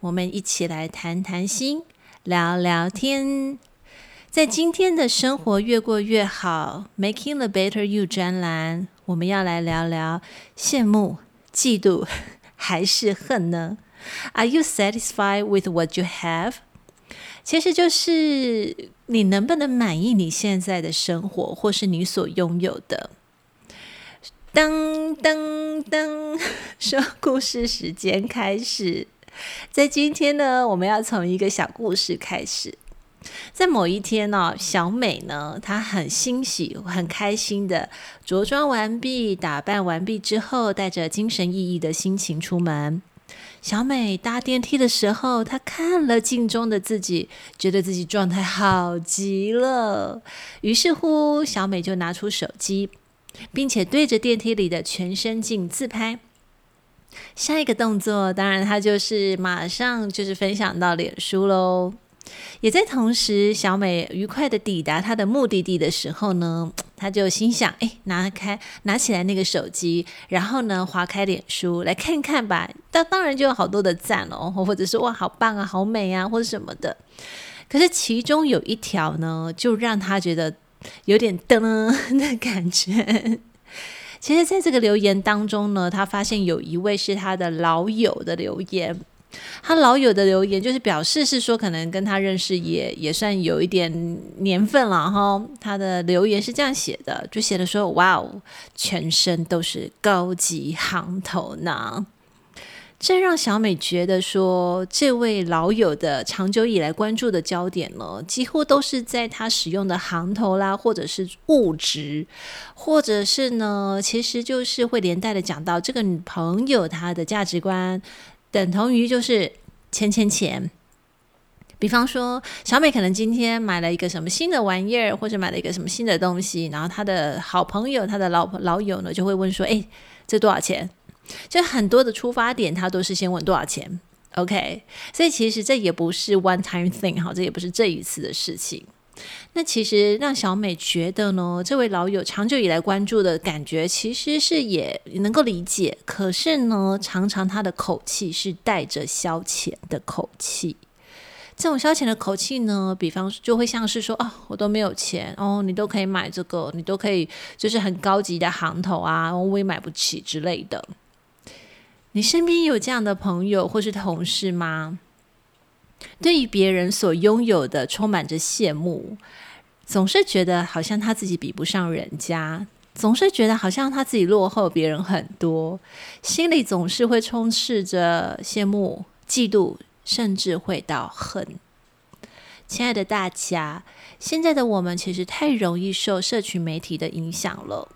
我们一起来谈谈心，聊聊天。在今天的生活越过越好，Making the Better You 专栏，我们要来聊聊羡慕、嫉妒 还是恨呢？Are you satisfied with what you have？其实就是你能不能满意你现在的生活，或是你所拥有的。噔噔噔，说故事时间开始。在今天呢，我们要从一个小故事开始。在某一天呢，小美呢，她很欣喜、很开心的着装完毕、打扮完毕之后，带着精神奕奕的心情出门。小美搭电梯的时候，她看了镜中的自己，觉得自己状态好极了。于是乎，小美就拿出手机，并且对着电梯里的全身镜自拍。下一个动作，当然，他就是马上就是分享到脸书喽。也在同时，小美愉快的抵达她的目的地的时候呢，她就心想：哎，拿开拿起来那个手机，然后呢，划开脸书来看看吧。当当然就有好多的赞哦，或者是哇，好棒啊，好美啊，或者什么的。可是其中有一条呢，就让她觉得有点噔的感觉。其实，在这个留言当中呢，他发现有一位是他的老友的留言。他老友的留言就是表示是说，可能跟他认识也也算有一点年份了哈。他的留言是这样写的，就写的说：“哇哦，全身都是高级行头呢。”这让小美觉得说，这位老友的长久以来关注的焦点呢，几乎都是在他使用的行头啦，或者是物质，或者是呢，其实就是会连带的讲到这个女朋友她的价值观，等同于就是钱钱钱。比方说，小美可能今天买了一个什么新的玩意儿，或者买了一个什么新的东西，然后她的好朋友，她的老老友呢，就会问说：“哎，这多少钱？”就很多的出发点，他都是先问多少钱，OK？所以其实这也不是 one time thing 哈，这也不是这一次的事情。那其实让小美觉得呢，这位老友长久以来关注的感觉，其实是也能够理解。可是呢，常常他的口气是带着消遣的口气。这种消遣的口气呢，比方就会像是说，哦，我都没有钱哦，你都可以买这个，你都可以就是很高级的行头啊，我也买不起之类的。你身边有这样的朋友或是同事吗？对于别人所拥有的充满着羡慕，总是觉得好像他自己比不上人家，总是觉得好像他自己落后别人很多，心里总是会充斥着羡慕、嫉妒，甚至会到恨。亲爱的大家，现在的我们其实太容易受社群媒体的影响了。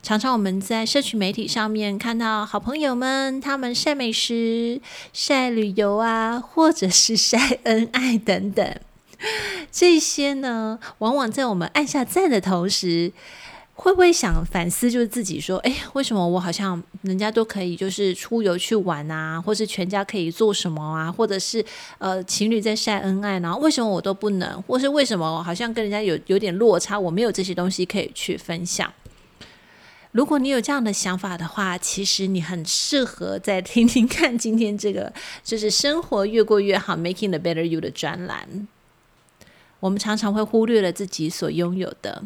常常我们在社群媒体上面看到好朋友们，他们晒美食、晒旅游啊，或者是晒恩爱等等。这些呢，往往在我们按下赞的同时，会不会想反思，就是自己说：“哎，为什么我好像人家都可以，就是出游去玩啊，或是全家可以做什么啊，或者是呃情侣在晒恩爱，然后为什么我都不能？或是为什么好像跟人家有有点落差，我没有这些东西可以去分享？”如果你有这样的想法的话，其实你很适合再听听看今天这个，就是生活越过越好，Making the Better You 的专栏。我们常常会忽略了自己所拥有的，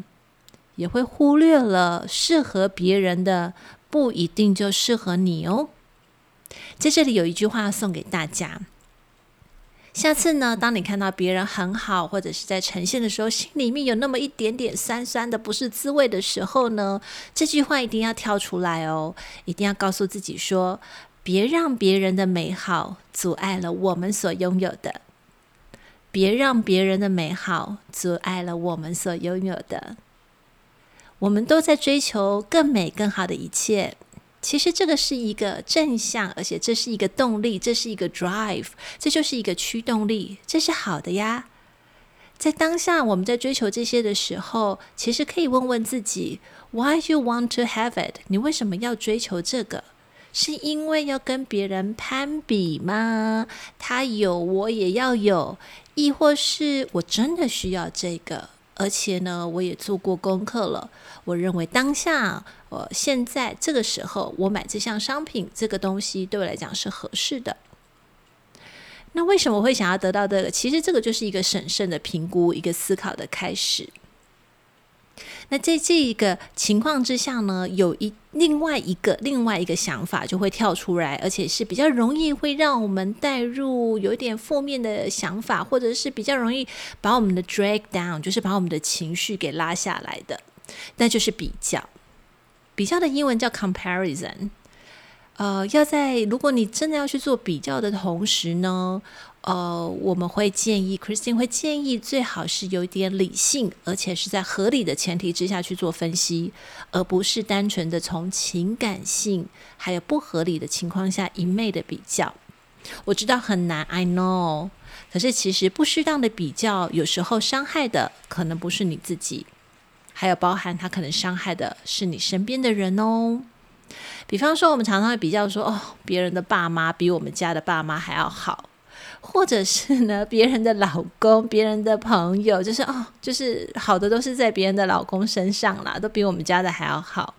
也会忽略了适合别人的不一定就适合你哦。在这里有一句话送给大家。下次呢，当你看到别人很好，或者是在呈现的时候，心里面有那么一点点酸酸的不是滋味的时候呢，这句话一定要跳出来哦，一定要告诉自己说：别让别人的美好阻碍了我们所拥有的，别让别人的美好阻碍了我们所拥有的。我们都在追求更美、更好的一切，其实这个是一个正向，而且这是一个动力，这是一个 drive，这就是一个驱动力，这是好的呀。在当下，我们在追求这些的时候，其实可以问问自己：Why you want to have it？你为什么要追求这个？是因为要跟别人攀比吗？他有，我也要有，亦或是我真的需要这个？而且呢，我也做过功课了。我认为当下，我现在这个时候，我买这项商品，这个东西对我来讲是合适的。那为什么会想要得到这个？其实这个就是一个审慎的评估，一个思考的开始。那在这一个情况之下呢，有一另外一个另外一个想法就会跳出来，而且是比较容易会让我们带入有一点负面的想法，或者是比较容易把我们的 drag down，就是把我们的情绪给拉下来的，那就是比较。比较的英文叫 comparison。呃，要在如果你真的要去做比较的同时呢，呃，我们会建议 Christine 会建议最好是有一点理性，而且是在合理的前提之下去做分析，而不是单纯的从情感性还有不合理的情况下一昧的比较。我知道很难，I know，可是其实不适当的比较，有时候伤害的可能不是你自己，还有包含他可能伤害的是你身边的人哦。比方说，我们常常会比较说，哦，别人的爸妈比我们家的爸妈还要好，或者是呢，别人的老公、别人的朋友，就是哦，就是好的都是在别人的老公身上啦，都比我们家的还要好。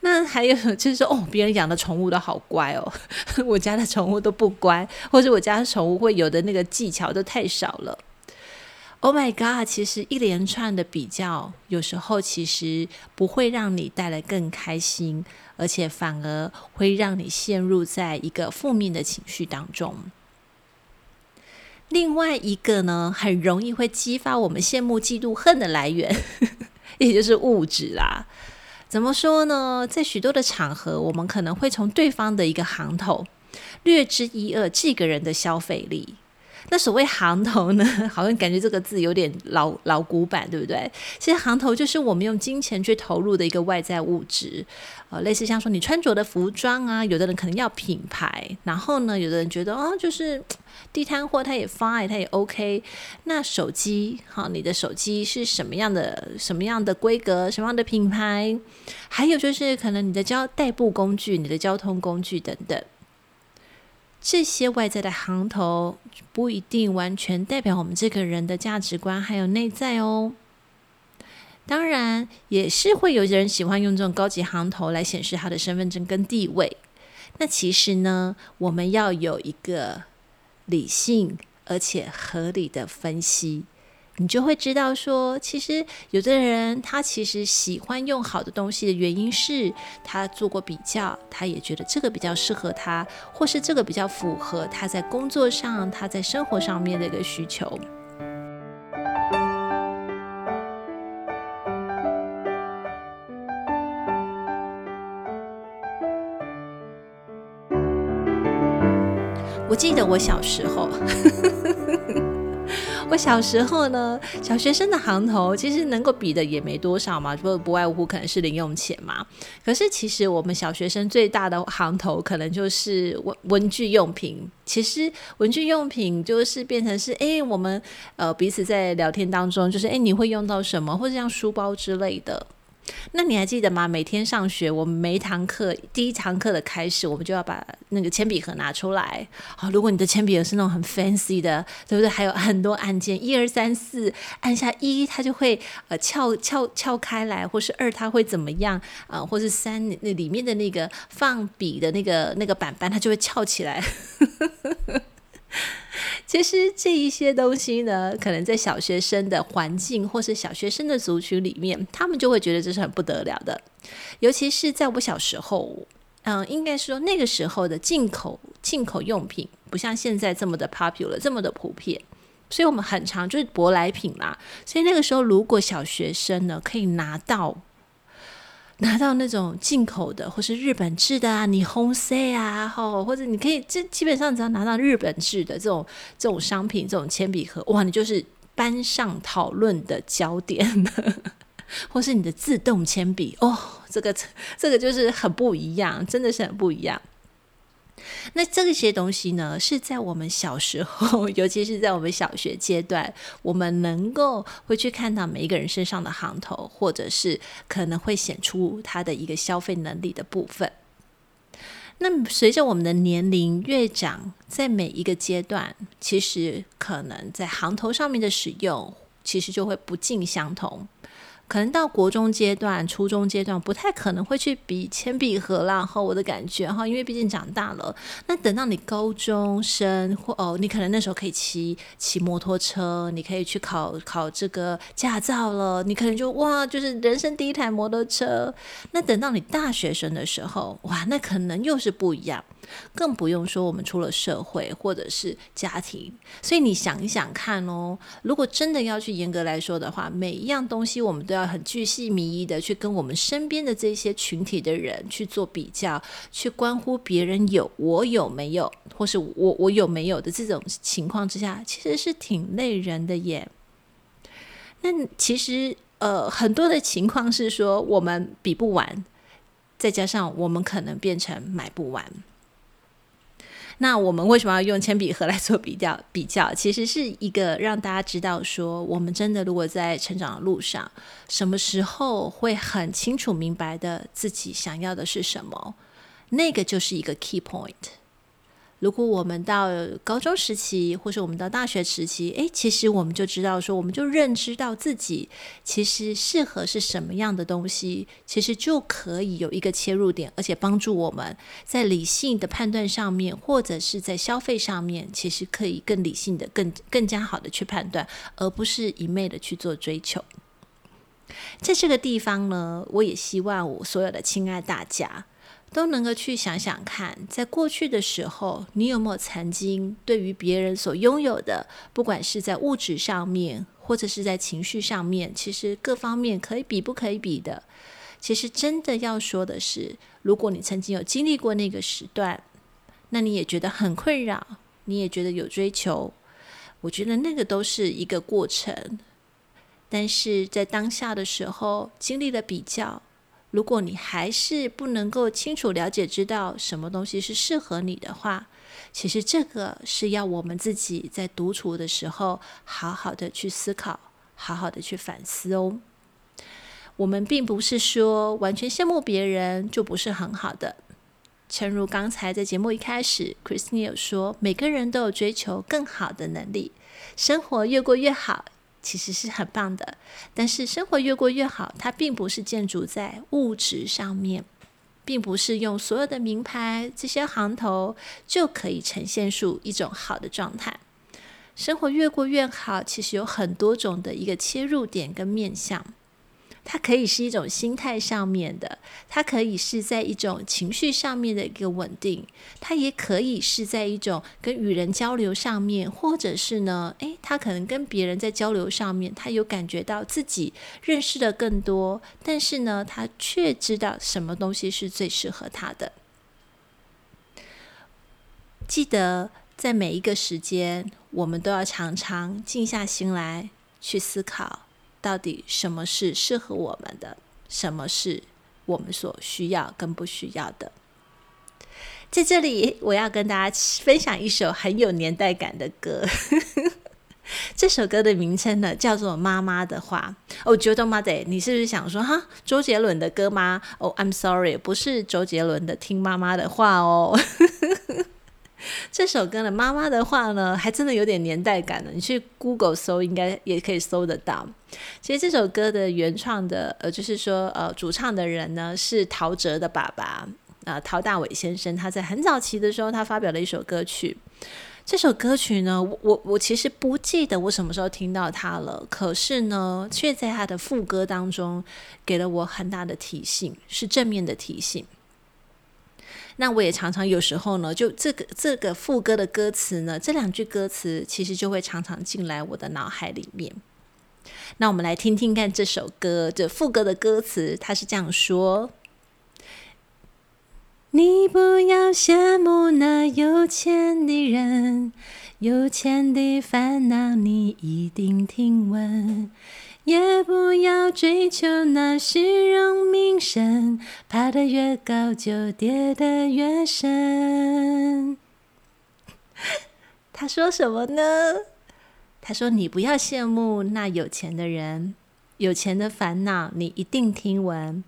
那还有 就是说，哦，别人养的宠物都好乖哦，我家的宠物都不乖，或者我家的宠物会有的那个技巧都太少了。Oh my God！其实一连串的比较，有时候其实不会让你带来更开心，而且反而会让你陷入在一个负面的情绪当中。另外一个呢，很容易会激发我们羡慕、嫉妒、恨的来源，也就是物质啦。怎么说呢？在许多的场合，我们可能会从对方的一个行头略知一二，这个人的消费力。那所谓行头呢，好像感觉这个字有点老老古板，对不对？其实行头就是我们用金钱去投入的一个外在物质，呃，类似像说你穿着的服装啊，有的人可能要品牌，然后呢，有的人觉得哦，就是 地摊货，它也 fine，它也 OK。那手机，好，你的手机是什么样的、什么样的规格、什么样的品牌？还有就是可能你的交代步工具、你的交通工具等等。这些外在的行头不一定完全代表我们这个人的价值观还有内在哦。当然，也是会有人喜欢用这种高级行头来显示他的身份证跟地位。那其实呢，我们要有一个理性而且合理的分析。你就会知道说，其实有的人他其实喜欢用好的东西的原因是他做过比较，他也觉得这个比较适合他，或是这个比较符合他在工作上、他在生活上面的一个需求。我记得我小时候。我小时候呢，小学生的行头其实能够比的也没多少嘛，不不外乎可能是零用钱嘛。可是其实我们小学生最大的行头可能就是文文具用品。其实文具用品就是变成是，哎，我们呃彼此在聊天当中，就是哎你会用到什么，或者像书包之类的。那你还记得吗？每天上学，我们每堂课第一堂课的开始，我们就要把那个铅笔盒拿出来。好，如果你的铅笔盒是那种很 fancy 的，对不对？还有很多按键，一二三四，按下一，它就会呃翘翘翘开来，或是二，它会怎么样？啊、或是三，那里面的那个放笔的那个那个板板，它就会翘起来。其实这一些东西呢，可能在小学生的环境或是小学生的族群里面，他们就会觉得这是很不得了的。尤其是在我小时候，嗯，应该说那个时候的进口进口用品不像现在这么的 popular，这么的普遍，所以我们很常就是舶来品啦。所以那个时候，如果小学生呢可以拿到。拿到那种进口的，或是日本制的啊，你 home say 啊，吼，或者你可以，这基本上只要拿到日本制的这种这种商品，这种铅笔盒，哇，你就是班上讨论的焦点。或是你的自动铅笔哦，这个这个就是很不一样，真的是很不一样。那这些东西呢，是在我们小时候，尤其是在我们小学阶段，我们能够会去看到每一个人身上的行头，或者是可能会显出他的一个消费能力的部分。那随着我们的年龄越长，在每一个阶段，其实可能在行头上面的使用，其实就会不尽相同。可能到国中阶段、初中阶段，不太可能会去比铅笔盒啦，和我的感觉哈，因为毕竟长大了。那等到你高中生或哦，你可能那时候可以骑骑摩托车，你可以去考考这个驾照了，你可能就哇，就是人生第一台摩托车。那等到你大学生的时候，哇，那可能又是不一样。更不用说我们出了社会或者是家庭，所以你想一想看哦，如果真的要去严格来说的话，每一样东西我们都要很巨细靡遗的去跟我们身边的这些群体的人去做比较，去关乎别人有我有没有，或是我我有没有的这种情况之下，其实是挺累人的耶。那其实呃很多的情况是说我们比不完，再加上我们可能变成买不完。那我们为什么要用铅笔盒来做比较？比较其实是一个让大家知道说，我们真的如果在成长的路上，什么时候会很清楚明白的自己想要的是什么，那个就是一个 key point。如果我们到高中时期，或是我们到大学时期，诶，其实我们就知道说，我们就认知到自己其实适合是什么样的东西，其实就可以有一个切入点，而且帮助我们在理性的判断上面，或者是在消费上面，其实可以更理性的、更更加好的去判断，而不是一昧的去做追求。在这个地方呢，我也希望我所有的亲爱大家。都能够去想想看，在过去的时候，你有没有曾经对于别人所拥有的，不管是在物质上面，或者是在情绪上面，其实各方面可以比不可以比的？其实真的要说的是，如果你曾经有经历过那个时段，那你也觉得很困扰，你也觉得有追求，我觉得那个都是一个过程。但是在当下的时候，经历了比较。如果你还是不能够清楚了解、知道什么东西是适合你的话，其实这个是要我们自己在独处的时候，好好的去思考，好好的去反思哦。我们并不是说完全羡慕别人就不是很好的。诚如刚才在节目一开始，Christine 有说，每个人都有追求更好的能力，生活越过越好。其实是很棒的，但是生活越过越好，它并不是建筑在物质上面，并不是用所有的名牌这些行头就可以呈现出一种好的状态。生活越过越好，其实有很多种的一个切入点跟面向。它可以是一种心态上面的，它可以是在一种情绪上面的一个稳定，它也可以是在一种跟与人交流上面，或者是呢，诶，他可能跟别人在交流上面，他有感觉到自己认识的更多，但是呢，他却知道什么东西是最适合他的。记得在每一个时间，我们都要常常静下心来去思考。到底什么是适合我们的？什么是我们所需要跟不需要的？在这里，我要跟大家分享一首很有年代感的歌。这首歌的名称呢，叫做《妈妈的话》。哦，觉得妈的，你是不是想说哈，周杰伦的歌吗？哦，I'm sorry，不是周杰伦的《听妈妈的话》哦。这首歌的妈妈的话呢，还真的有点年代感呢。你去 Google 搜，应该也可以搜得到。其实这首歌的原创的，呃，就是说，呃，主唱的人呢是陶喆的爸爸，啊、陶大伟先生。他在很早期的时候，他发表了一首歌曲。这首歌曲呢，我我我其实不记得我什么时候听到它了，可是呢，却在他的副歌当中给了我很大的提醒，是正面的提醒。那我也常常有时候呢，就这个这个副歌的歌词呢，这两句歌词其实就会常常进来我的脑海里面。那我们来听听看这首歌，这副歌的歌词，它是这样说：你不要羡慕那有钱的人，有钱的烦恼你一定听闻。也不要追求那虚荣名声，爬得越高就跌得越深。他说什么呢？他说：“你不要羡慕那有钱的人，有钱的烦恼你一定听闻；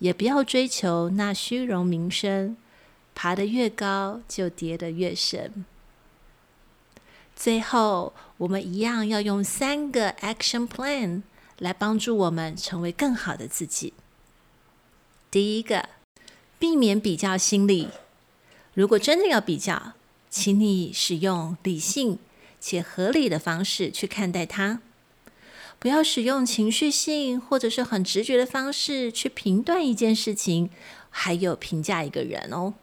也不要追求那虚荣名声，爬得越高就跌得越深。”最后，我们一样要用三个 action plan 来帮助我们成为更好的自己。第一个，避免比较心理。如果真的要比较，请你使用理性且合理的方式去看待它，不要使用情绪性或者是很直觉的方式去评断一件事情，还有评价一个人哦。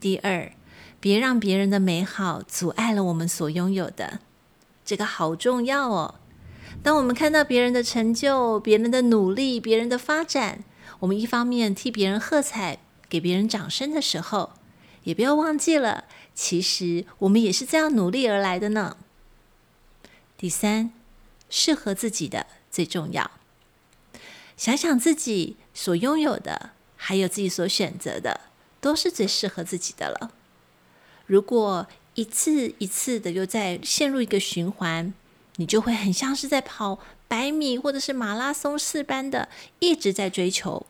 第二。别让别人的美好阻碍了我们所拥有的，这个好重要哦。当我们看到别人的成就、别人的努力、别人的发展，我们一方面替别人喝彩、给别人掌声的时候，也不要忘记了，其实我们也是这样努力而来的呢。第三，适合自己的最重要。想想自己所拥有的，还有自己所选择的，都是最适合自己的了。如果一次一次的又在陷入一个循环，你就会很像是在跑百米或者是马拉松似般的一直在追求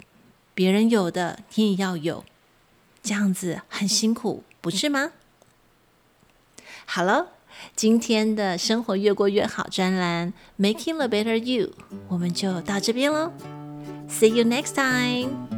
别人有的，你也要有，这样子很辛苦，不是吗？好了，今天的生活越过越好专栏，Making the Better You，我们就到这边喽，See you next time。